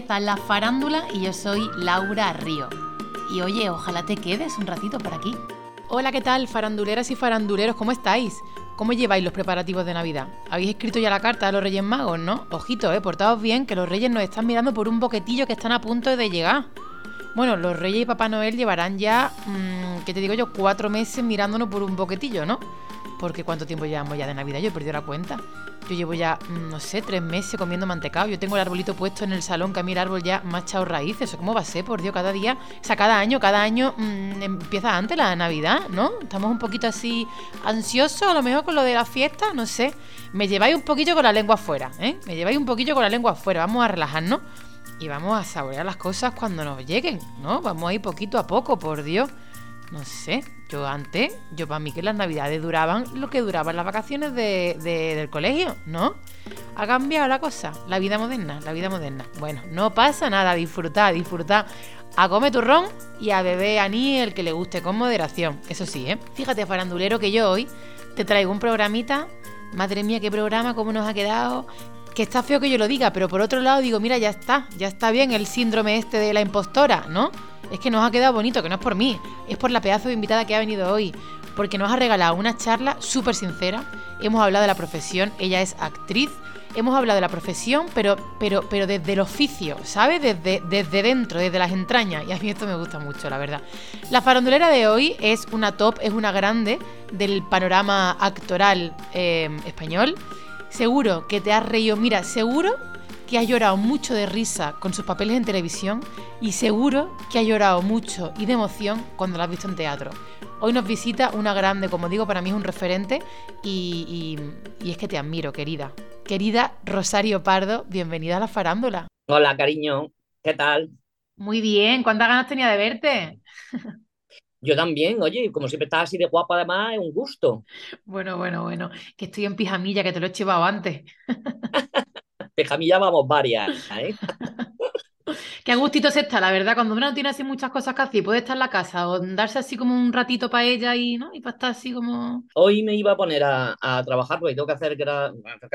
Empieza la farándula y yo soy Laura Río. Y oye, ojalá te quedes un ratito por aquí. Hola, ¿qué tal, faranduleras y faranduleros? ¿Cómo estáis? ¿Cómo lleváis los preparativos de Navidad? ¿Habéis escrito ya la carta a los Reyes Magos, no? Ojito, eh, portaos bien, que los Reyes nos están mirando por un boquetillo que están a punto de llegar. Bueno, los Reyes y Papá Noel llevarán ya, mmm, ¿qué te digo yo? Cuatro meses mirándonos por un boquetillo, ¿no? Porque ¿cuánto tiempo llevamos ya de Navidad? Yo he perdido la cuenta. Yo llevo ya, mm, no sé, tres meses comiendo mantecado. Yo tengo el arbolito puesto en el salón, que a mí el árbol ya me ha echado raíces. ¿Eso cómo va a ser? Por Dios, cada día, o sea, cada año, cada año mmm, empieza antes la Navidad, ¿no? Estamos un poquito así ansiosos, a lo mejor con lo de la fiesta, no sé. Me lleváis un poquillo con la lengua afuera, ¿eh? Me lleváis un poquillo con la lengua afuera. Vamos a relajarnos y vamos a saborear las cosas cuando nos lleguen, ¿no? Vamos a ir poquito a poco, por Dios. No sé, yo antes, yo para mí que las navidades duraban lo que duraban las vacaciones de, de, del colegio, ¿no? Ha cambiado la cosa, la vida moderna, la vida moderna. Bueno, no pasa nada, disfrutar, disfrutar. A comer turrón y a beber anís el que le guste con moderación. Eso sí, ¿eh? Fíjate, farandulero, que yo hoy te traigo un programita. Madre mía, qué programa, cómo nos ha quedado. Que está feo que yo lo diga, pero por otro lado digo, mira, ya está, ya está bien el síndrome este de la impostora, ¿no? Es que nos ha quedado bonito, que no es por mí, es por la pedazo de invitada que ha venido hoy, porque nos ha regalado una charla súper sincera. Hemos hablado de la profesión, ella es actriz, hemos hablado de la profesión, pero, pero, pero desde el oficio, ¿sabes? Desde, desde dentro, desde las entrañas. Y a mí esto me gusta mucho, la verdad. La farandulera de hoy es una top, es una grande del panorama actoral eh, español. Seguro que te has reído, mira, seguro que ha llorado mucho de risa con sus papeles en televisión y seguro que ha llorado mucho y de emoción cuando la has visto en teatro. Hoy nos visita una grande, como digo, para mí es un referente y, y, y es que te admiro, querida. Querida Rosario Pardo, bienvenida a la farándula. Hola, cariño, ¿qué tal? Muy bien, ¿cuántas ganas tenía de verte? Yo también, oye, como siempre estás así de guapa, además, es un gusto. Bueno, bueno, bueno, que estoy en pijamilla, que te lo he llevado antes. pijamilla vamos varias, ¿eh? Qué gustito se está, la verdad, cuando uno no tiene así muchas cosas que hacer, puede estar en la casa o darse así como un ratito para ella y, ¿no? y para estar así como... Hoy me iba a poner a, a trabajar porque tengo que hacer, que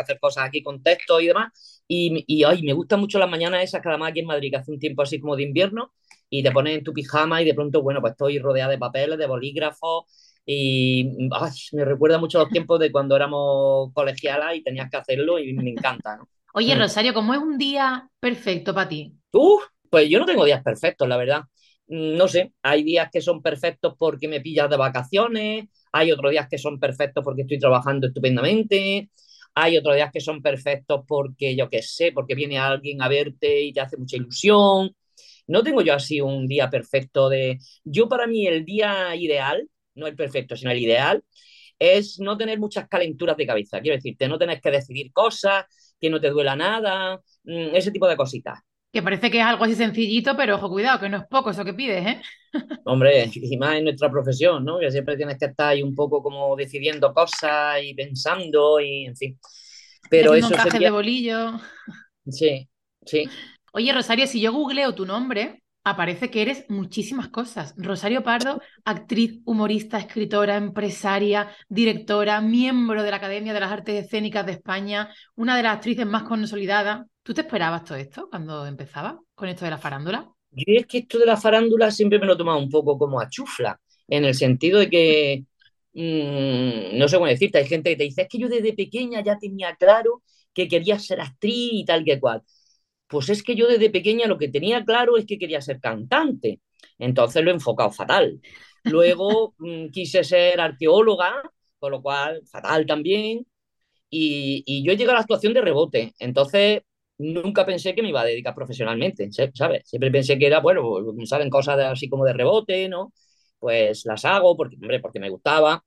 hacer cosas aquí con texto y demás y, y ay, me gustan mucho las mañanas esas que además aquí en Madrid que hace un tiempo así como de invierno y te pones en tu pijama y de pronto, bueno, pues estoy rodeada de papeles, de bolígrafos y ay, me recuerda mucho los tiempos de cuando éramos colegialas y tenías que hacerlo y me encanta, ¿no? Oye, Rosario, ¿cómo es un día perfecto para ti? Uf, pues yo no tengo días perfectos, la verdad. No sé, hay días que son perfectos porque me pillas de vacaciones, hay otros días que son perfectos porque estoy trabajando estupendamente, hay otros días que son perfectos porque yo qué sé, porque viene alguien a verte y te hace mucha ilusión. No tengo yo así un día perfecto de... Yo para mí el día ideal, no el perfecto, sino el ideal, es no tener muchas calenturas de cabeza. Quiero decirte, no tener que decidir cosas, que no te duela nada, ese tipo de cositas. Que parece que es algo así sencillito, pero ojo, cuidado, que no es poco eso que pides, ¿eh? Hombre, y más en nuestra profesión, ¿no? Que siempre tienes que estar ahí un poco como decidiendo cosas y pensando y, en fin. Pero eso sería... de bolillo. Sí, sí. Oye, Rosario, si yo googleo tu nombre, aparece que eres muchísimas cosas. Rosario Pardo, actriz, humorista, escritora, empresaria, directora, miembro de la Academia de las Artes Escénicas de España, una de las actrices más consolidadas. ¿Tú te esperabas todo esto cuando empezaba con esto de la farándula? Yo es que esto de la farándula siempre me lo he tomado un poco como a chufla, en el sentido de que, mmm, no sé cómo decirte, hay gente que te dice, es que yo desde pequeña ya tenía claro que quería ser actriz y tal que cual. Pues es que yo desde pequeña lo que tenía claro es que quería ser cantante. Entonces lo he enfocado fatal. Luego mmm, quise ser arqueóloga, con lo cual fatal también. Y, y, yo he llegado a la actuación de rebote. Entonces nunca pensé que me iba a dedicar profesionalmente, ¿sabes? Siempre pensé que era, bueno, salen cosas de, así como de rebote, ¿no? Pues las hago porque, hombre, porque me gustaba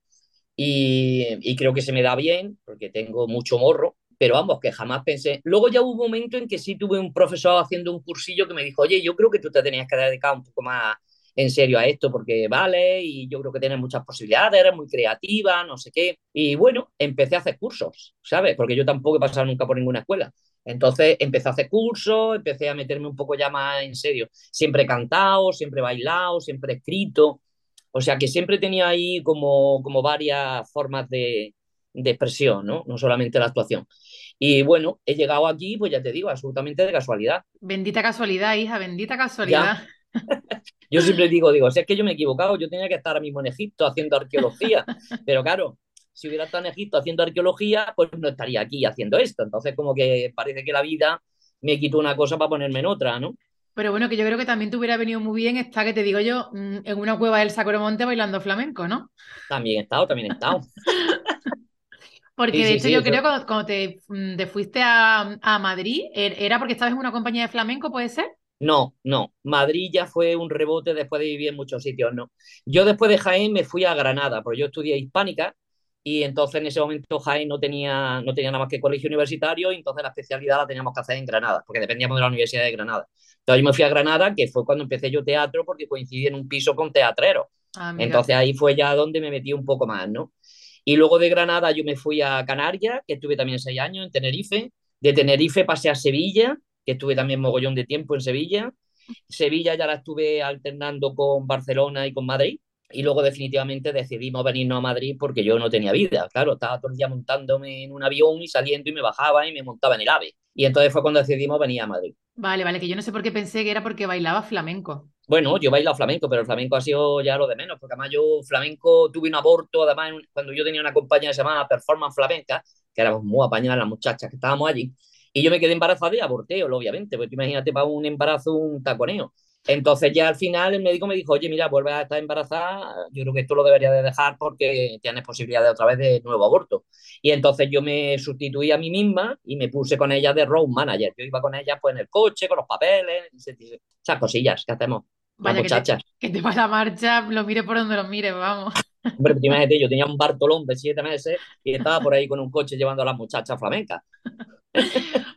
y, y, creo que se me da bien porque tengo mucho morro, pero vamos, que jamás pensé. Luego ya hubo un momento en que sí tuve un profesor haciendo un cursillo que me dijo, oye, yo creo que tú te tenías que dedicar un poco más en serio a esto porque vale y yo creo que tienes muchas posibilidades, eres muy creativa, no sé qué. Y bueno, empecé a hacer cursos, ¿sabes? Porque yo tampoco he pasado nunca por ninguna escuela. Entonces empecé a hacer cursos, empecé a meterme un poco ya más en serio. Siempre he cantado, siempre he bailado, siempre he escrito. O sea que siempre tenía ahí como, como varias formas de, de expresión, ¿no? No solamente la actuación. Y bueno, he llegado aquí, pues ya te digo, absolutamente de casualidad. Bendita casualidad, hija, bendita casualidad. yo siempre digo, digo, si es que yo me he equivocado, yo tenía que estar ahora mismo en Egipto haciendo arqueología, pero claro, si hubiera estado en Egipto haciendo arqueología, pues no estaría aquí haciendo esto. Entonces, como que parece que la vida me quitó una cosa para ponerme en otra, ¿no? Pero bueno, que yo creo que también te hubiera venido muy bien está que te digo yo, mm, en una cueva del Sacromonte bailando flamenco, ¿no? También he estado, también he estado. Porque de hecho yo creo que cuando, mm, te, fuiste a, a, Madrid, ¿er, ¿era porque estabas en una compañía de flamenco, puede ser? No, no. Madrid ya fue un rebote después de vivir en muchos sitios, no. Yo después de Jaén me fui a Granada, porque yo estudié hispánica y entonces en ese momento Jaén no tenía, no tenía nada más que colegio universitario y entonces la especialidad la teníamos que hacer en Granada, porque dependíamos de la Universidad de Granada. Entonces yo me fui a Granada, que fue cuando empecé yo teatro, porque coincidí en un piso con teatrero. Ah, entonces ahí fue ya donde me metí un poco más, ¿no? Y luego de Granada yo me fui a Canarias, que estuve también seis años en Tenerife. De Tenerife pasé a Sevilla, que estuve también mogollón de tiempo en Sevilla. Sevilla ya la estuve alternando con Barcelona y con Madrid y luego definitivamente decidimos venirnos a Madrid porque yo no tenía vida, claro, estaba todo el día montándome en un avión y saliendo y me bajaba y me montaba en el AVE. Y entonces fue cuando decidimos venir a Madrid. Vale, vale, que yo no sé por qué pensé que era porque bailaba flamenco. Bueno, yo bailado flamenco, pero el flamenco ha sido ya lo de menos, porque además yo flamenco tuve un aborto, además cuando yo tenía una compañía que se llamaba Performance Flamenca, que éramos muy apañadas las muchachas que estábamos allí, y yo me quedé embarazada y aborté, obviamente, porque imagínate para un embarazo un taconeo. Entonces ya al final el médico me dijo, oye, mira, vuelve a estar embarazada, yo creo que esto lo debería de dejar porque tienes posibilidad de otra vez de nuevo aborto. Y entonces yo me sustituí a mí misma y me puse con ella de road manager. Yo iba con ella pues en el coche, con los papeles, esas cosillas que hacemos. Vaya. Que, te, va la marcha, lo mire por donde lo mire, vamos. Hombre, imagínate, yo tenía un Bartolón de siete meses y estaba por ahí con un coche llevando a las muchachas flamencas.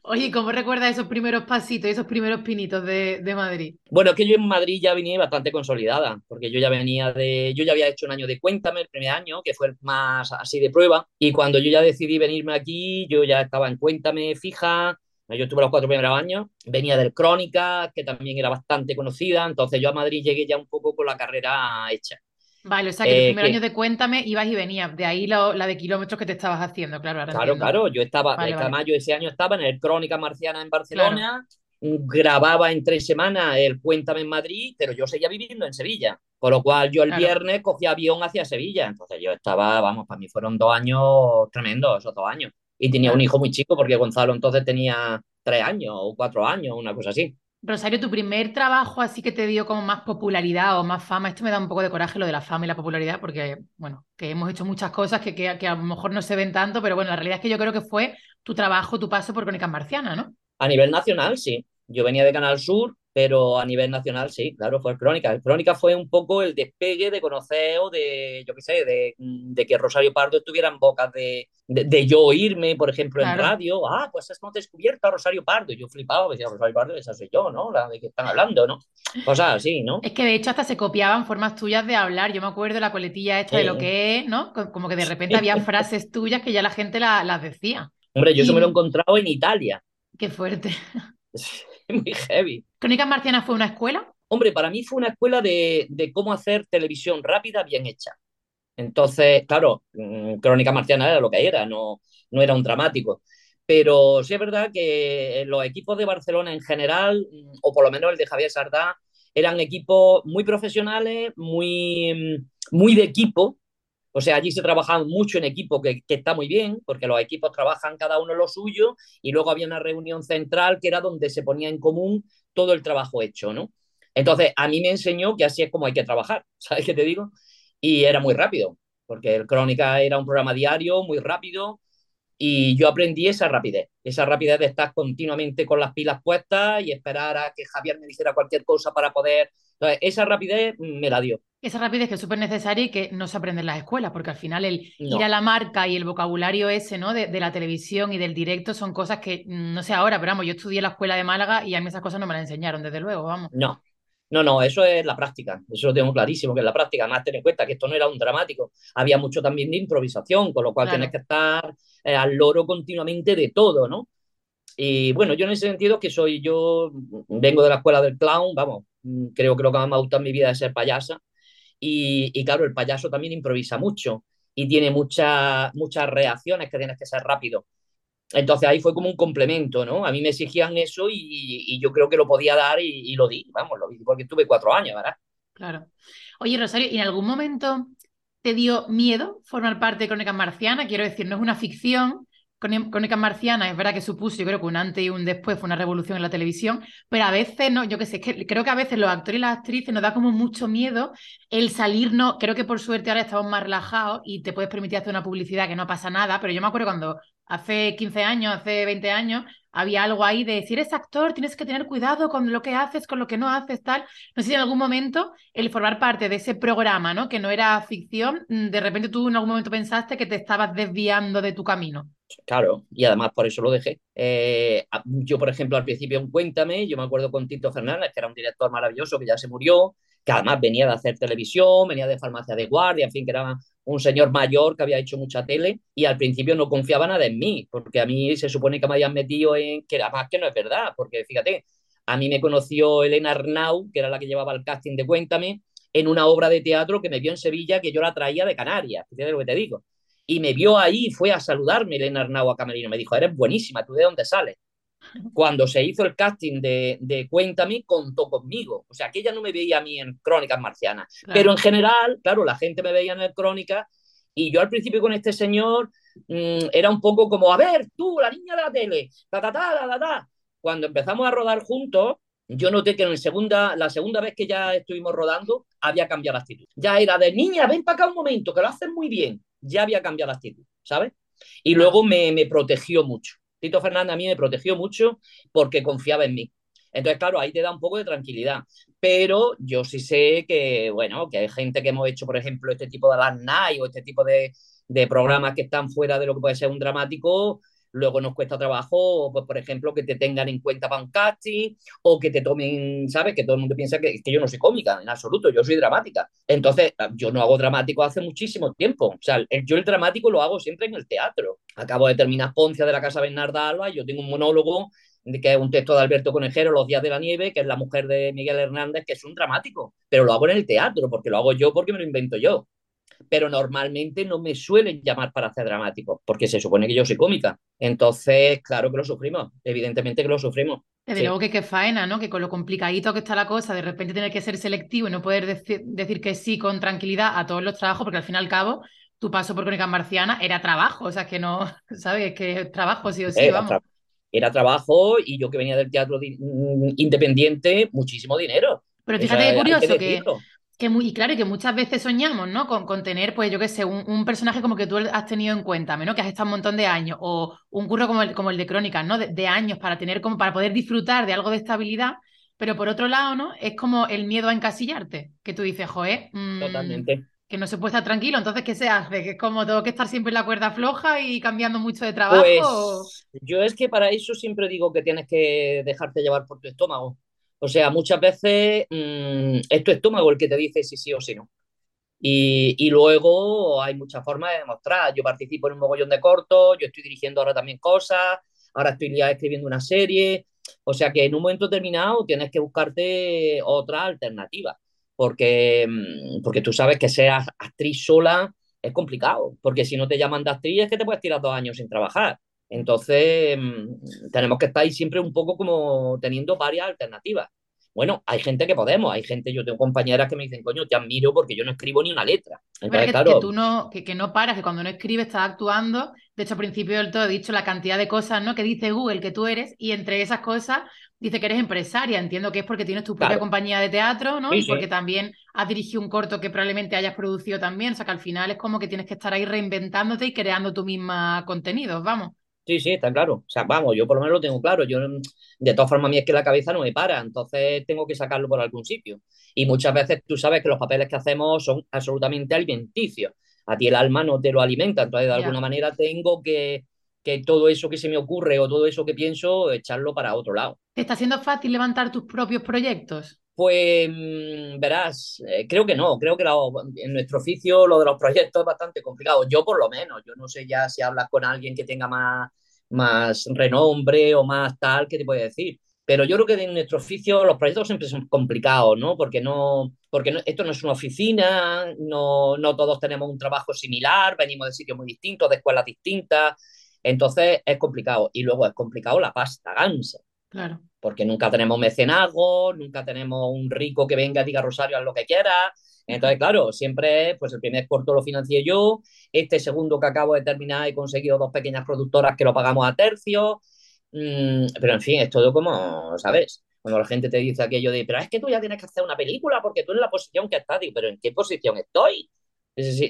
Oye, ¿cómo recuerdas esos primeros pasitos, esos primeros pinitos de, Madrid? Bueno, es que yo en Madrid ya venía bastante consolidada, porque yo ya venía de, yo ya había hecho un año de Cuéntame el primer año, que fue el más así de prueba, y cuando yo ya decidí venirme aquí, yo ya estaba en Cuéntame fija, yo estuve los cuatro primeros años, venía del Crónica, que también era bastante conocida, entonces yo a Madrid llegué ya un poco con la carrera hecha. Vale, o sea que el eh, primer año de Cuéntame ibas y venías, de ahí la, de kilómetros que te estabas haciendo, claro. claro, claro, yo estaba, además yo ese año estaba en el Crónica Marciana en Barcelona, grababa en tres semanas el Cuéntame en Madrid, pero yo seguía viviendo en Sevilla, con lo cual yo el viernes cogía avión hacia Sevilla, entonces yo estaba, vamos, para mí fueron dos años tremendos, esos dos años. Y tenía un hijo muy chico porque Gonzalo entonces tenía tres años o cuatro años, una cosa así. Rosario, tu primer trabajo así que te dio como más popularidad o más fama, esto me da un poco de coraje lo de la fama y la popularidad, porque, bueno, que hemos hecho muchas cosas que, que, a lo mejor no se ven tanto, pero bueno, la realidad es que yo creo que fue tu trabajo, tu paso por Crónicas Marcianas, ¿no? A nivel nacional, sí. Yo venía de Canal Sur, pero a nivel nacional sí, claro, fue Crónica. El Crónica fue un poco el despegue de conocer o de, yo qué sé, de, de, que Rosario Pardo estuviera en boca de, de, yo oírme, por ejemplo, en radio. Ah, pues hemos descubierto a Rosario Pardo. Yo flipaba, decía, Rosario Pardo, esa soy yo, ¿no? La de que están hablando, ¿no? Cosas así, ¿no? Es que de hecho hasta se copiaban formas tuyas de hablar. Yo me acuerdo de la coletilla esta de lo que es, ¿no? Como que de repente había frases tuyas que ya la gente las decía. Hombre, yo eso me lo he encontrado en Italia. Qué fuerte. muy heavy. ¿Crónicas Marcianas fue una escuela? Hombre, para mí fue una escuela de, cómo hacer televisión rápida, bien hecha. Entonces, claro, mm, Crónicas Marcianas era lo que era, no, no era un dramático. Pero sí es verdad que los equipos de Barcelona en general, mm, o por lo menos el de Javier Sardá, eran equipos muy profesionales, muy, mm, muy de equipo, o sea, allí se trabajaba mucho en equipo, que, está muy bien, porque los equipos trabajan cada uno lo suyo, y luego había una reunión central que era donde se ponía en común todo el trabajo hecho, ¿no? Entonces, a mí me enseñó que así es como hay que trabajar, ¿sabes qué te digo? Y era muy rápido, porque el Crónica era un programa diario, muy rápido, y yo aprendí esa rapidez, esa rapidez de estar continuamente con las pilas puestas y esperar a que Javier me dijera cualquier cosa para poder... Entonces, esa rapidez me la dio. Esa rapidez que es súper necesaria y que no se aprende en las escuelas, porque al final el ir a la marca y el vocabulario ese, ¿no? De, la televisión y del directo son cosas que, no sé ahora, pero vamos, yo estudié en la escuela de Málaga y a mí esas cosas no me las enseñaron, desde luego, vamos. No, no, no, eso es la práctica, eso lo tengo clarísimo, que es la práctica. Más ten en cuenta que esto no era un dramático, había mucho también de improvisación, con lo cual tienes que estar eh, al loro continuamente de todo, ¿no? Y bueno, yo en ese sentido que soy, yo vengo de la escuela del clown, vamos, mm, creo que lo que más me ha gustado en mi vida es ser payasa. Y, y claro, el payaso también improvisa mucho. y tiene muchas, muchas reacciones que tienes que ser rápido. Entonces ahí fue como un complemento, ¿no? A mí me exigían eso y, yo creo que lo podía dar y, lo di, vamos, lo di porque tuve cuatro años, ¿verdad? Claro. Oye, Rosario, ¿y en algún momento te dio miedo formar parte de Crónicas Marcianas? Quiero decir, no es una ficción, Crónicas Marcianas es verdad que supuso, yo creo que un antes y un después fue una revolución en la televisión, pero a veces, no, yo qué sé, es que creo que a veces los actores y las actrices nos da como mucho miedo el salirnos, creo que por suerte ahora estamos más relajados y te puedes permitir hacer una publicidad que no pasa nada, pero yo me acuerdo cuando hace 15 años, hace 20 años, había algo ahí de si eres actor tienes que tener cuidado con lo que haces, con lo que no haces, tal. No sé si en algún momento el formar parte de ese programa, ¿no? Que no era ficción, mm, de repente tú en algún momento pensaste que te estabas desviando de tu camino. Claro, y además por eso lo dejé. Eh, yo, por ejemplo, al principio en Cuéntame, yo me acuerdo con Tito Fernández, que era un director maravilloso que ya se murió, que además venía de hacer televisión, venía de farmacia de guardia, en fin, que era un señor mayor que había hecho mucha tele y al principio no confiaba nada en mí, porque a mí se supone que me habían metido en, que además que no es verdad, porque fíjate, a mí me conoció Elena Arnau, que era la que llevaba el casting de Cuéntame, en una obra de teatro que me vio en Sevilla, que yo la traía de Canarias, fíjate lo que te digo y me vio ahí, fue a saludarme Elena Arnau a Camerino, me dijo, eres buenísima, ¿tú de dónde sales? Cuando se hizo el casting de, de Cuéntame, contó conmigo. O sea, que ella no me veía a mí en Crónicas Marcianas. Claro. Pero en general, claro, la gente me veía en el Crónica y yo al principio con este señor mmm, era un poco como, a ver, tú, la niña de la tele, ta, ta, ta, ta, ta. Cuando empezamos a rodar juntos, yo noté que en la segunda, la segunda vez que ya estuvimos rodando, había cambiado la actitud. Ya era de, niña, ven para acá un momento, que lo haces muy bien ya había cambiado la actitud, ¿sabes? Y luego me, me protegió mucho. Tito Fernández a mí me protegió mucho porque confiaba en mí. Entonces, claro, ahí te da un poco de tranquilidad. Pero yo sí sé que, bueno, que hay gente que hemos hecho, por ejemplo, este tipo de las night o este tipo de, de programas que están fuera de lo que puede ser un dramático, luego nos cuesta trabajo, pues, por ejemplo, que te tengan en cuenta para un o que te tomen, ¿sabes? Que todo el mundo piensa que, que, yo no soy cómica, en absoluto, yo soy dramática. Entonces, yo no hago dramático hace muchísimo tiempo. O sea, yo el dramático lo hago siempre en el teatro. Acabo de terminar Poncia de la Casa Bernarda Alba y yo tengo un monólogo que es un texto de Alberto Conejero, Los días de la nieve, que es la mujer de Miguel Hernández, que es un dramático, pero lo hago en el teatro, porque lo hago yo porque me lo invento yo pero normalmente no me suelen llamar para hacer dramático, porque se supone que yo soy cómica. Entonces, claro que lo sufrimos, evidentemente que lo sufrimos. Desde sí. luego que qué faena, ¿no? Que con lo complicadito que está la cosa, de repente tener que ser selectivo y no poder decir, decir que sí con tranquilidad a todos los trabajos, porque al fin y al cabo tu paso por Crónica Marciana era trabajo, o sea, que no, ¿sabes? Que es trabajo sí o sí, era vamos. Tra era trabajo y yo que venía del teatro independiente, muchísimo dinero. Pero fíjate o sea, qué curioso que, que muy, y claro, y que muchas veces soñamos, ¿no? Con, con tener, pues yo qué sé, un, un, personaje como que tú has tenido en cuenta, ¿no? Que has estado un montón de años, o un curro como el, como el de Crónicas, ¿no? De, de, años para tener como, para poder disfrutar de algo de estabilidad, pero por otro lado, ¿no? Es como el miedo a encasillarte, que tú dices, joder, mmm, Totalmente. que no se puede estar tranquilo, entonces, ¿qué se hace? Que es como tengo que estar siempre en la cuerda floja y cambiando mucho de trabajo. Pues, yo es que para eso siempre digo que tienes que dejarte llevar por tu estómago. O sea, muchas veces mmm, es tu estómago el que te dice si sí o si no. Y, y, luego hay muchas formas de demostrar. Yo participo en un mogollón de cortos, yo estoy dirigiendo ahora también cosas, ahora estoy ya escribiendo una serie. O sea que en un momento determinado tienes que buscarte otra alternativa, porque, porque tú sabes que seas actriz sola es complicado, porque si no te llaman de actriz es que te puedes tirar dos años sin trabajar. Entonces, tenemos que estar ahí siempre un poco como teniendo varias alternativas. Bueno, hay gente que podemos, hay gente, yo tengo compañeras que me dicen, coño, te admiro porque yo no escribo ni una letra. Entonces, que, claro, que tú no, que, que, no paras, que cuando no escribes estás actuando. De hecho, al principio del todo he dicho la cantidad de cosas ¿no? que dice Google que tú eres, y entre esas cosas dice que eres empresaria. Entiendo que es porque tienes tu propia claro. compañía de teatro, ¿no? Sí, y porque sí. también has dirigido un corto que probablemente hayas producido también. O sea que al final es como que tienes que estar ahí reinventándote y creando tu misma contenidos, vamos. Sí, sí, está claro. O sea, vamos, yo por lo menos lo tengo claro. Yo, de todas formas, a mí es que la cabeza no me para, entonces tengo que sacarlo por algún sitio. Y muchas veces tú sabes que los papeles que hacemos son absolutamente alimenticios. A ti el alma no te lo alimenta, entonces de yeah. alguna manera tengo que, que todo eso que se me ocurre o todo eso que pienso, echarlo para otro lado. ¿Te está siendo fácil levantar tus propios proyectos? Pues verás, eh, creo que no, creo que la, en nuestro oficio lo de los proyectos es bastante complicado, yo por lo menos, yo no sé ya si hablas con alguien que tenga más, más renombre o más tal, ¿qué te puede decir? Pero yo creo que en nuestro oficio los proyectos siempre son complicados, ¿no? Porque, no, porque no, esto no es una oficina, no, no todos tenemos un trabajo similar, venimos de sitios muy distintos, de escuelas distintas, entonces es complicado. Y luego es complicado la pasta gansa. Claro. Porque nunca tenemos mecenazgo, nunca tenemos un rico que venga y diga Rosario, haz lo que quiera. Entonces, claro, siempre, pues el primer corto lo financié yo, este segundo que acabo de terminar he conseguido dos pequeñas productoras que lo pagamos a tercio, mm, pero en fin, es todo como, ¿sabes? Cuando la gente te dice aquello de, pero es que tú ya tienes que hacer una película porque tú en la posición que estás, digo, pero ¿en qué posición estoy?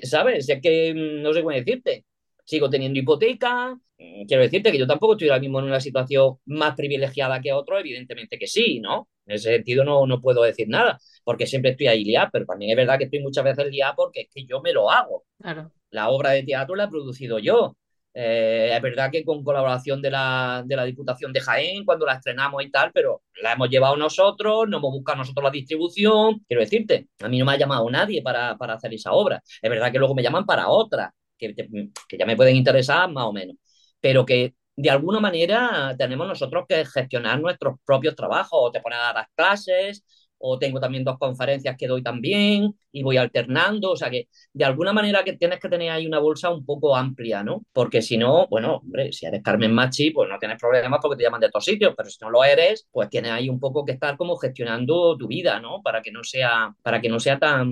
¿Sabes? Es que mm, no sé cómo decirte sigo teniendo hipoteca. Mm, quiero decirte que yo tampoco estoy ahora mismo en una situación más privilegiada que otro, evidentemente que sí, ¿no? En ese sentido no, no puedo decir nada, porque siempre estoy ahí liado, pero también es verdad que estoy muchas veces liado porque es que yo me lo hago. Claro. La obra de teatro la he producido yo. Eh, es verdad que con colaboración de la, de la Diputación de Jaén, cuando la estrenamos y tal, pero la hemos llevado nosotros, no hemos buscado nosotros la distribución. Quiero decirte, a mí no me ha llamado nadie para, para hacer esa obra. Es verdad que luego me llaman para otra que, ya me pueden interesar más o menos, pero que de alguna manera tenemos nosotros que gestionar nuestros propios trabajos, o te pones a dar las clases, o tengo también dos conferencias que doy también y voy alternando, o sea que de alguna manera que tienes que tener ahí una bolsa un poco amplia, ¿no? Porque si no, bueno, hombre, si eres Carmen Machi, pues no tienes problemas porque te llaman de otros sitios, pero si no lo eres, pues tienes ahí un poco que estar como gestionando tu vida, ¿no? Para que no sea, para que no sea tan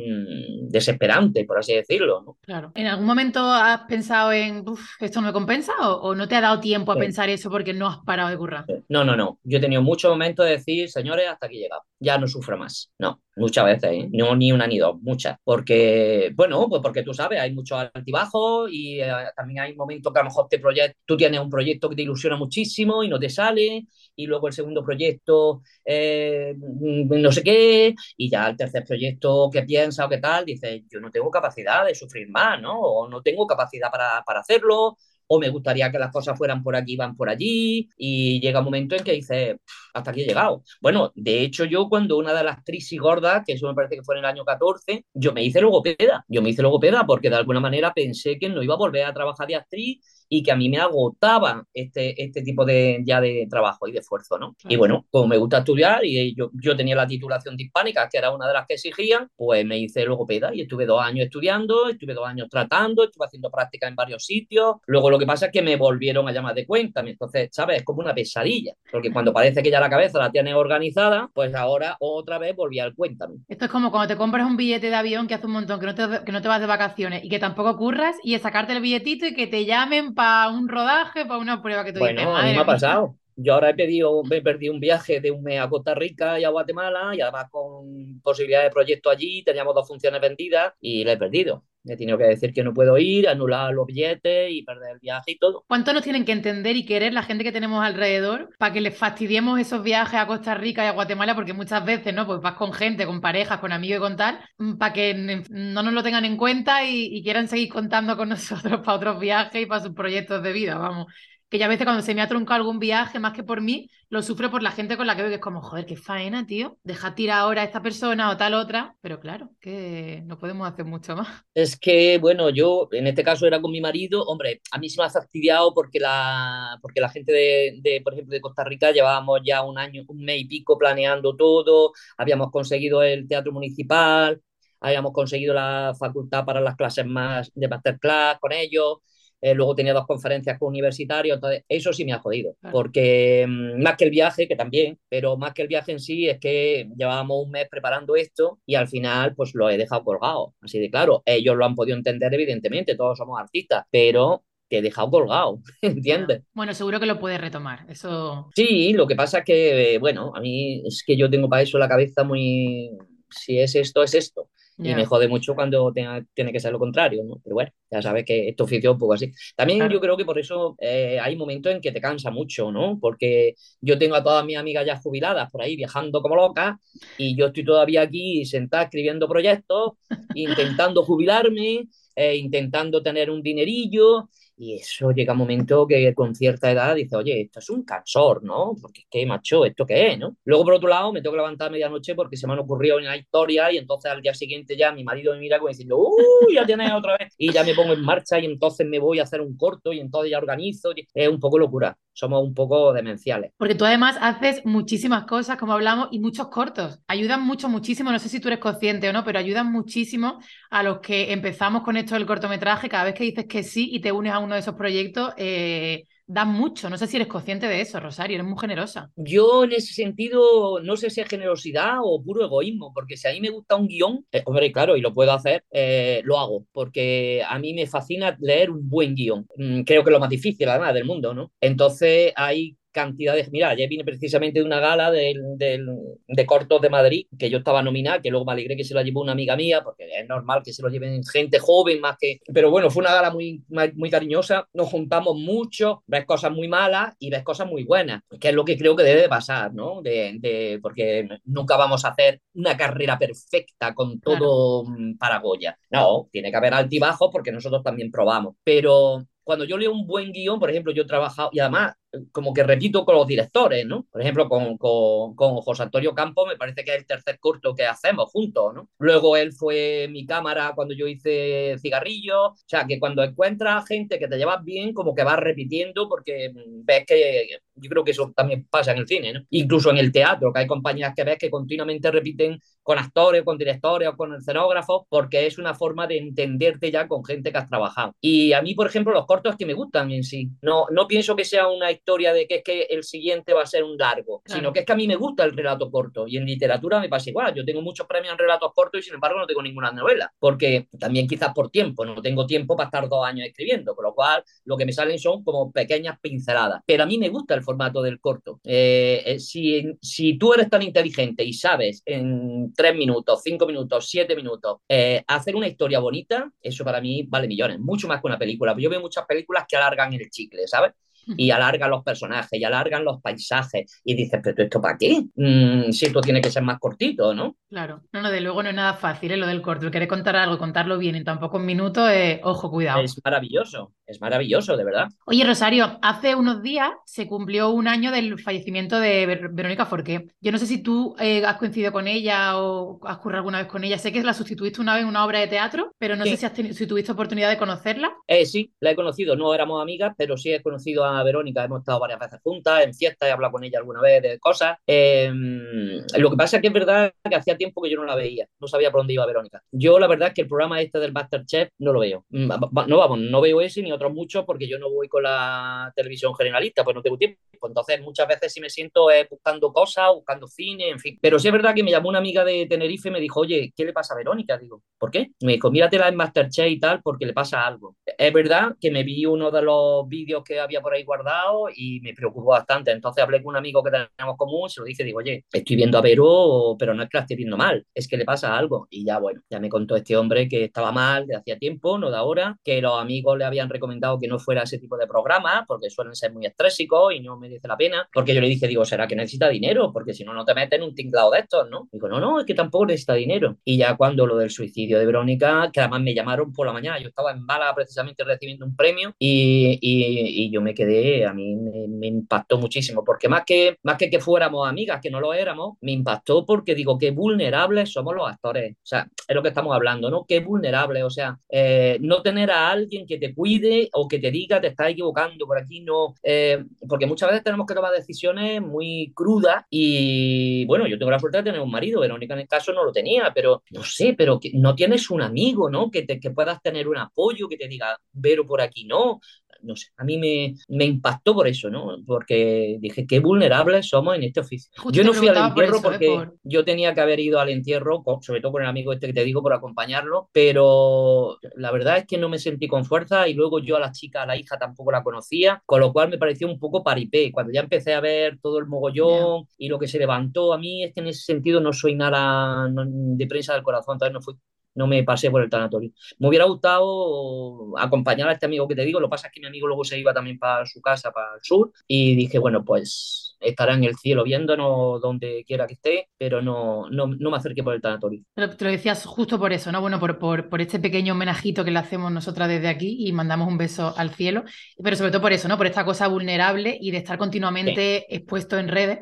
desesperante, por así decirlo, ¿no? Claro. ¿En algún momento has pensado en, esto no me compensa o, no te ha dado tiempo a pensar eso porque no has parado de currar? No, no, no. Yo he tenido muchos momentos de decir, señores, hasta aquí he llegado, ya no sufro No, muchas veces, ¿eh? no ni una ni dos, muchas. Porque, bueno, pues porque tú sabes, hay muchos altibajos y eh, también hay momentos que a lo mejor te tú tienes un proyecto que te ilusiona muchísimo y no te sale, y luego el segundo proyecto eh, no sé qué, y ya el tercer proyecto que piensa o qué tal, dices, yo no tengo capacidad de sufrir más, ¿no? O no tengo capacidad para, para hacerlo, o me gustaría que las cosas fueran por aquí, van por allí, y llega un momento en que dice, hasta aquí he llegado. Bueno, de hecho yo cuando una de las crisis gordas, que eso me parece que fue en el año 14, yo me hice logopeda, yo me hice logopeda porque de alguna manera pensé que no iba a volver a trabajar de actriz y que a mí me agotaba este, este tipo de, ya de trabajo y de esfuerzo, ¿no? Y bueno, como me gusta estudiar y yo, yo tenía la titulación de hispánica, que era una de las que exigían, pues me hice logopeda y estuve dos años estudiando, estuve dos años tratando, estuve haciendo práctica en varios sitios. Luego lo que pasa es que me volvieron a llamar de cuenta, entonces, ¿sabes? Es como una pesadilla, porque cuando parece que ya la cabeza la tienes organizada, pues ahora otra vez volví al cuéntame. Esto es como cuando te compras un billete de avión que hace un montón que no te, que no te vas de vacaciones y que tampoco curras y es sacarte el billetito y que te llamen para un rodaje, para una prueba que tú bueno, a mí me ha pasado. Yo ahora he pedido, he perdido un viaje de un mes a Costa Rica y a Guatemala, y además con posibilidad de proyecto allí, teníamos dos funciones vendidas y la he perdido. He tenido que decir que no puedo ir, anular los billetes y perder el viaje y todo. ¿Cuánto nos tienen que entender y querer la gente que tenemos alrededor para que les fastidiemos esos viajes a Costa Rica y a Guatemala? Porque muchas veces, ¿no? Pues vas con gente, con parejas, con amigos y con tal, mm, para que no nos lo tengan en cuenta y, y quieran seguir contando con nosotros para otros viajes y para sus proyectos de vida, vamos que ya a veces cuando se me ha truncado algún viaje, más que por mí, lo sufro por la gente con la que veo, que es como, joder, qué faena, tío, deja tirar ahora a esta persona o tal otra, pero claro, que no podemos hacer mucho más. Es que, bueno, yo en este caso era con mi marido, hombre, a mí se me ha fastidiado porque la, porque la gente de, de, por ejemplo, de Costa Rica llevábamos ya un año, un mes y pico planeando todo, habíamos conseguido el teatro municipal, habíamos conseguido la facultad para las clases más de masterclass con ellos, eh, luego tenía dos conferencias con universitarios, entonces eso sí me ha jodido, porque mm, más que el viaje, que también, pero más que el viaje en sí es que llevábamos un mes preparando esto y al final pues lo he dejado colgado, así de claro, ellos lo han podido entender evidentemente, todos somos artistas, pero que he dejado colgado, ¿entiendes? Bueno, seguro que lo puedes retomar, eso... Sí, lo que pasa es que, bueno, a mí es que yo tengo para eso la cabeza muy... Si es esto, es esto. Y me jode mucho cuando tiene que ser lo contrario, ¿no? Pero bueno, ya sabes que este oficio es un poco así. También yo creo que por eso eh, hay momentos en que te cansa mucho, ¿no? Porque yo tengo a todas mis amigas ya jubiladas por ahí viajando como locas y yo estoy todavía aquí sentada escribiendo proyectos, intentando jubilarme eh, intentando tener un dinerillo y eso llega un momento que con cierta edad dice, oye, esto es un cansor, ¿no? Porque es macho, ¿esto qué es, no? Luego, por otro lado, me tengo que levantar a medianoche porque se me han ocurrido una historia y entonces al día siguiente ya mi marido me mira como diciendo, ¡uh! Ya tienes otra vez. Y ya me pongo en marcha y entonces me voy a hacer un corto y entonces ya organizo. Es un poco locura. Somos un poco demenciales. Porque tú además haces muchísimas cosas, como hablamos, y muchos cortos. Ayudan mucho, muchísimo. No sé si tú eres consciente o no, pero ayudan muchísimo a los que empezamos con esto del cortometraje. Cada vez que dices que sí y te unes a uno de esos proyectos, eh, dan mucho. No sé si eres consciente de eso, Rosario, eres muy generosa. Yo en ese sentido no sé si es generosidad o puro egoísmo, porque si a mí me gusta un guion, eh, hombre, claro, y lo puedo hacer, eh, lo hago, porque a mí me fascina leer un buen guion. Mm, creo que es lo más difícil, además, del mundo, ¿no? Entonces hay cantidades. Mira, ayer vine precisamente de una gala de, de, cortos de Madrid, que yo estaba nominada, que luego me alegré que se lo llevó una amiga mía, porque es normal que se lo lleven gente joven más que... Pero bueno, fue una gala muy, muy cariñosa, nos juntamos mucho, ves cosas muy malas y ves cosas muy buenas, que es lo que creo que debe pasar, ¿no? De, porque nunca vamos a hacer una carrera perfecta con todo para Goya. No, tiene que haber altibajos porque nosotros también probamos, pero cuando yo leo un buen guion, por ejemplo, yo he trabajado, y además como que repito con los directores, ¿no? Por ejemplo, con, con, con, José Antonio Campos me parece que es el tercer corto que hacemos juntos, ¿no? Luego él fue mi cámara cuando yo hice Cigarrillo, o sea, que cuando encuentras gente que te llevas bien, como que vas repitiendo porque ves que yo creo que eso también pasa en el cine, ¿no? Incluso en el teatro, que hay compañías que ves que continuamente repiten con actores, con directores o con escenógrafos, porque es una forma de entenderte ya con gente que has trabajado. Y a mí, por ejemplo, los cortos que me gustan en sí, no, no pienso que sea una historia de que es que el siguiente va a ser un largo, sino que es que a mí me gusta el relato corto y en literatura me pasa igual. Yo tengo muchos premios en relatos cortos y sin embargo no tengo ninguna novela, porque también quizás por tiempo, no tengo tiempo para estar dos años escribiendo, con lo cual lo que me salen son como pequeñas pinceladas. Pero a mí me gusta el formato del corto. Eh, eh, si, si tú eres tan inteligente y sabes en tres minutos, cinco minutos, siete minutos eh, hacer una historia bonita, eso para mí vale millones, mucho más que una película. Yo veo muchas películas que alargan el chicle, ¿sabes? Y alargan los personajes y alargan los paisajes y dices, pero esto para qué? Mm, si esto tiene que ser más cortito, ¿no? Claro, no, no, de luego no es nada fácil ¿eh? lo del corto, el querer contar algo, contarlo bien en tan pocos minutos, eh, ojo, cuidado. Es maravilloso, es maravilloso, de verdad. Oye, Rosario, hace unos días se cumplió un año del fallecimiento de Verónica Forqué. Yo no sé si tú eh, has coincidido con ella o has currado alguna vez con ella. Sé que la sustituiste una vez en una obra de teatro, pero no sé si, has si tuviste oportunidad de conocerla. Eh, sí, la he conocido, no éramos amigas, pero sí he conocido a Verónica, hemos estado varias veces juntas, en fiestas, he hablado con ella alguna vez de cosas. Em, lo que pasa es que es verdad que hacía tiempo que yo no la veía, no sabía por dónde iba Verónica. Yo la verdad es que el programa este del Masterchef no lo veo. Mm, no vamos, no veo ese ni otros muchos porque yo no voy con la televisión generalista, pues no tengo tiempo. Entonces muchas veces sí me siento eh, buscando cosas, buscando cine, en fin. Pero sí es verdad que me llamó una amiga de Tenerife y me dijo, oye, ¿qué le pasa a Verónica? Digo, ¿por qué? Me dijo, míratela en Masterchef y tal porque le pasa algo. Es verdad que me vi uno de los vídeos que había por ahí guardado y me preocupó bastante. Entonces hablé con un amigo que tenemos común, se lo dije, digo, oye, estoy viendo a Vero, pero no es que la esté viendo mal, es que le pasa algo. Y ya, bueno, ya me contó este hombre que estaba mal de hacía tiempo, no de ahora, que los amigos le habían recomendado que no fuera ese tipo de programa, porque suelen ser muy estrésicos y no merece la pena. Porque yo le dije, digo, ¿será que necesita dinero? Porque si no, no te meten un tinglado de estos, ¿no? Digo, no, no, es que tampoco necesita dinero. Y ya cuando lo del suicidio de Verónica, que además me llamaron por la mañana, yo estaba en Málaga precisamente recibiendo un premio y, y, y yo me quedé, a mí me, impactó muchísimo, porque más que, más que que fuéramos amigas, que no lo éramos, me impactó porque digo, qué vulnerables somos los actores. O sea, es lo que estamos hablando, ¿no? Qué vulnerables, o sea, eh, no tener a alguien que te cuide o que te diga te estás equivocando por aquí, no. Eh, porque muchas veces tenemos que tomar decisiones muy crudas y, bueno, yo tengo la suerte de tener un marido, Verónica en el caso no lo tenía, pero no sé, pero no tienes un amigo, ¿no? Que, te, que puedas tener un apoyo, que te diga, Vero por aquí no, no sé, a mí me, me, impactó por eso, ¿no? Porque dije, qué vulnerables somos en este oficio. yo no fui al entierro ¿eh? porque yo tenía que haber ido al entierro, sobre todo con el amigo este que te digo, por acompañarlo, pero la verdad es que no me sentí con fuerza y luego yo a la chica, a la hija tampoco la conocía, con lo cual me pareció un poco paripé. Cuando ya empecé a ver todo el mogollón y lo que se levantó, a mí es que en ese sentido no soy nada de prensa del corazón, entonces no fui no me pasé por el tanatorio. Me hubiera gustado acompañar a este amigo que te digo, lo que pasa es que mi amigo luego se iba también para su casa, para el sur, y dije, bueno, pues estará en el cielo viéndonos donde quiera que esté, pero no, no, no me acerque por el tanatorio. Pero te lo decías justo por eso, ¿no? Bueno, por, por, por, este pequeño homenajito que le hacemos nosotras desde aquí y mandamos un beso al cielo, pero sobre todo por eso, ¿no? Por esta cosa vulnerable y de estar continuamente sí. expuesto en redes.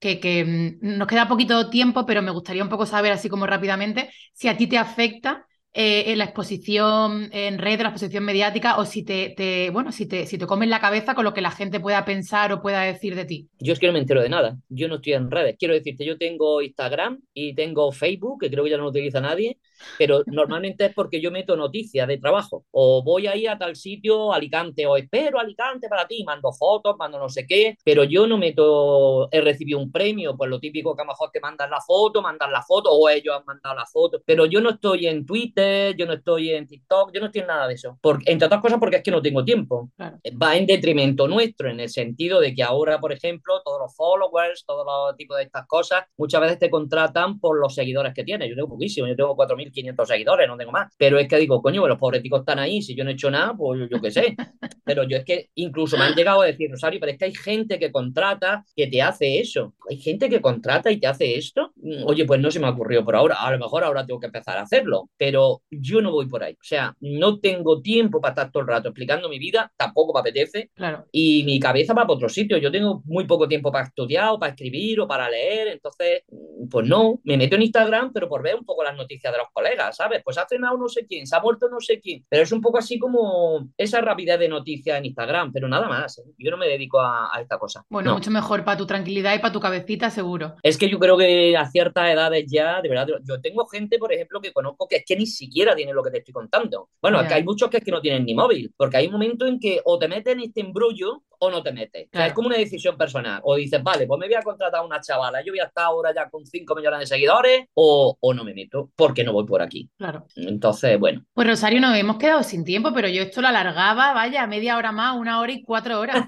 Que, que, mm, nos queda poquito tiempo, pero me gustaría un poco saber, así como rápidamente, si a ti te afecta eh, en la exposición en red, la exposición mediática, o si te, te, bueno, si te, si te comes la cabeza con lo que la gente pueda pensar o pueda decir de ti. Yo es que no me entero de nada. Yo no estoy en redes. Quiero decirte, yo tengo Instagram y tengo Facebook, que creo que ya no lo utiliza nadie, pero normalmente es porque yo meto noticias de trabajo. O voy ahí a tal sitio, Alicante, o espero Alicante para ti, mando fotos, mando no sé qué, pero yo no meto, he recibido un premio, pues lo típico que a lo mejor te mandan la foto, mandan la foto, o ellos han mandado la foto, pero yo no estoy en Twitter yo no estoy en TikTok, yo no estoy en nada de eso. Porque, entre otras cosas porque es que no tengo tiempo. Claro. Va en detrimento nuestro, en el sentido de que ahora, por ejemplo, todos los followers, todos los tipos de estas cosas, muchas veces te contratan por los seguidores que tienes. Yo tengo poquísimo, yo tengo 4.500 seguidores, no tengo más. Pero es que digo, coño, los pobres ticos están ahí, si yo no he hecho nada, pues yo qué sé. pero yo es que incluso me han llegado a decir, Rosario, pero es que hay gente que contrata que te hace eso. Hay gente que contrata y te hace esto. Oye, pues no se me ha ocurrido por ahora. A lo mejor ahora tengo que empezar a hacerlo. Pero yo no voy por ahí. O sea, no tengo tiempo para estar todo el rato explicando mi vida, tampoco me apetece. Claro. Y mi cabeza va para otro sitio. Yo tengo muy poco tiempo para estudiar o para escribir o para leer. Entonces, pues no, me meto en Instagram, pero por ver un poco las noticias de los colegas, ¿sabes? Pues ha cenado no sé quién, se ha muerto no sé quién. Pero es un poco así como esa rapidez de noticias en Instagram, pero nada más. ¿eh? Yo no me dedico a, a esta cosa. Bueno, no. mucho mejor para tu tranquilidad y para tu cabecita, seguro. Es que yo creo que a ciertas edades ya, de verdad, yo tengo gente, por ejemplo, que conozco que es que ni siquiera tiene lo que te estoy contando. Bueno, yeah. hay muchos que es que no tienen ni móvil, porque hay un momento en que o te metes en este embrollo o no te metes. Claro. O sea, es como una decisión personal. O dices, vale, pues me voy a contratar a una chavala, yo voy a estar ahora ya con 5 millones de seguidores, o, o, no me meto, porque no voy por aquí. Claro. Entonces, bueno. Pues Rosario, nos hemos quedado sin tiempo, pero yo esto lo alargaba, vaya, media hora más, una hora y cuatro horas.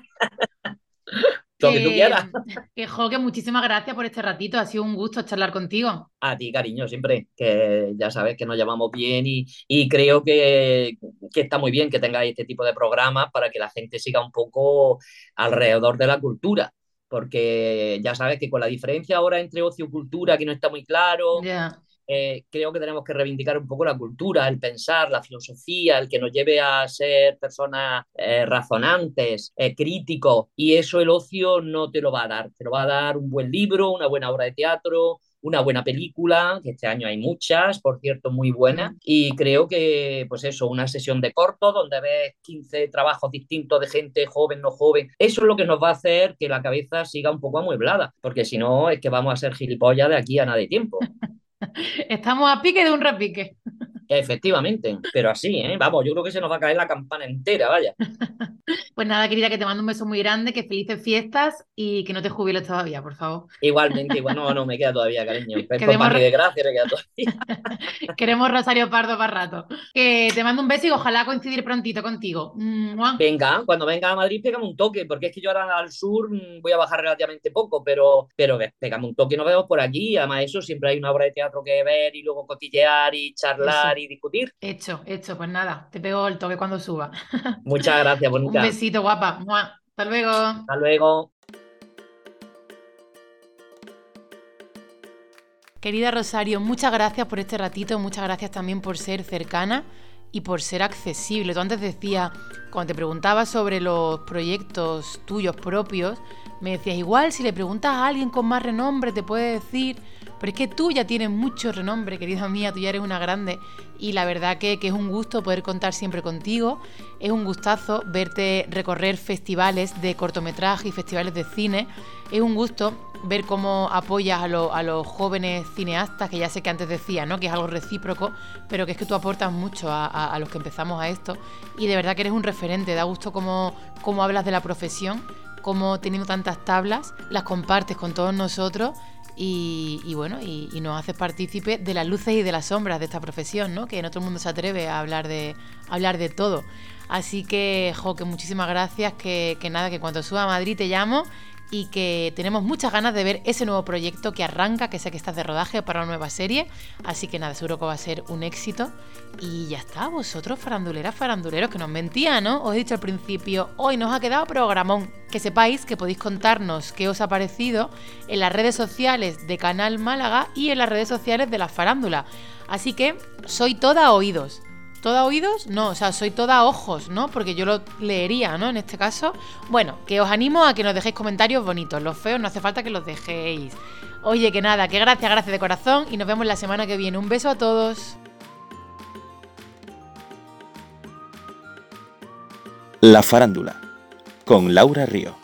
lo que tú quieras. Que, jo, que muchísimas gracias por este ratito. Ha sido un gusto charlar contigo. A ti, cariño, siempre. Que ya sabes que nos llevamos bien y, y creo que, que, está muy bien que tengáis este tipo de programas para que la gente siga un poco alrededor de la cultura. Porque ya sabes que con la diferencia ahora entre ocio y cultura, que no está muy claro. Yeah. Eh, creo que tenemos que reivindicar un poco la cultura, el pensar, la filosofía, el que nos lleve a ser personas eh, razonantes, eh, críticos, y eso el ocio no te lo va a dar, te lo va a dar un buen libro, una buena obra de teatro, una buena película, que este año hay muchas, por cierto, muy buenas, y creo que, pues eso, una sesión de corto donde ves 15 trabajos distintos de gente joven, no joven, eso es lo que nos va a hacer que la cabeza siga un poco amueblada, porque si no es que vamos a ser gilipollas de aquí a nada de tiempo. Estamos a pique de un repique. Efectivamente, pero así, ¿eh? Vamos, yo creo que se nos va a caer la campana entera, vaya. Pues nada, querida, que te mando un beso muy grande, que felices fiestas y que no te jubiles todavía, por favor. Igualmente, igual, no, no, me queda todavía, cariño. Queremos... de gracia me queda todavía. Queremos Rosario Pardo para rato. Que te mando un beso y ojalá coincidir prontito contigo. ¡Mua! Venga, cuando venga a Madrid, pégame un toque, porque es que yo ahora al sur mm, voy a bajar relativamente poco, pero, pero pégame un toque nos vemos por aquí. Además, eso siempre hay una obra de teatro que ver y luego cotillear y charlar eso. Y discutir. Hecho, hecho, pues nada, te pego el toque cuando suba. Muchas gracias, bonita. Un besito, guapa. ¡Mua! Hasta luego. Hasta luego. Querida Rosario, muchas gracias por este ratito, muchas gracias también por ser cercana y por ser accesible. Tú antes decías, cuando te preguntaba sobre los proyectos tuyos propios, me decías, igual si le preguntas a alguien con más renombre te puede decir, pero es que tú ya tienes mucho renombre, querida mía, tú ya eres una grande. Y la verdad que, que, es un gusto poder contar siempre contigo, es un gustazo verte recorrer festivales de cortometraje y festivales de cine, es un gusto ver cómo apoyas a, a, los jóvenes cineastas, que ya sé que antes decía, ¿no? que es algo recíproco, pero que es que tú aportas mucho a, a, a, los que empezamos a esto. Y de verdad que eres un referente, da gusto cómo, cómo hablas de la profesión, cómo teniendo tantas tablas las compartes con todos nosotros y, y, bueno, y, nos haces partícipe de las luces y de las sombras de esta profesión, ¿no? Que en otro mundo se atreve a hablar de, a hablar de todo. Así que, jo, que muchísimas gracias, que, que nada, que cuando suba a Madrid te llamo y que tenemos muchas ganas de ver ese nuevo proyecto que arranca, que sé que estás de rodaje para una nueva serie, así que nada, seguro que va a ser un éxito. Y ya está, vosotros faranduleras, faranduleros, que nos mentía, ¿no? Os he dicho al principio, hoy nos ha quedado programón. Que sepáis que podéis contarnos qué os ha parecido en las redes sociales de Canal Málaga y en las redes sociales de la farándula. Así que soy toda oídos. ¿Toda oídos? No, o sea, soy toda ojos, ¿no? Porque yo lo leería, ¿no? En este caso. Bueno, que os animo a que nos dejéis comentarios bonitos. Los feos no hace falta que los dejéis. Oye, que nada, que gracias, gracias de corazón y nos vemos la semana que viene. Un beso a todos. La farándula, con Laura Río.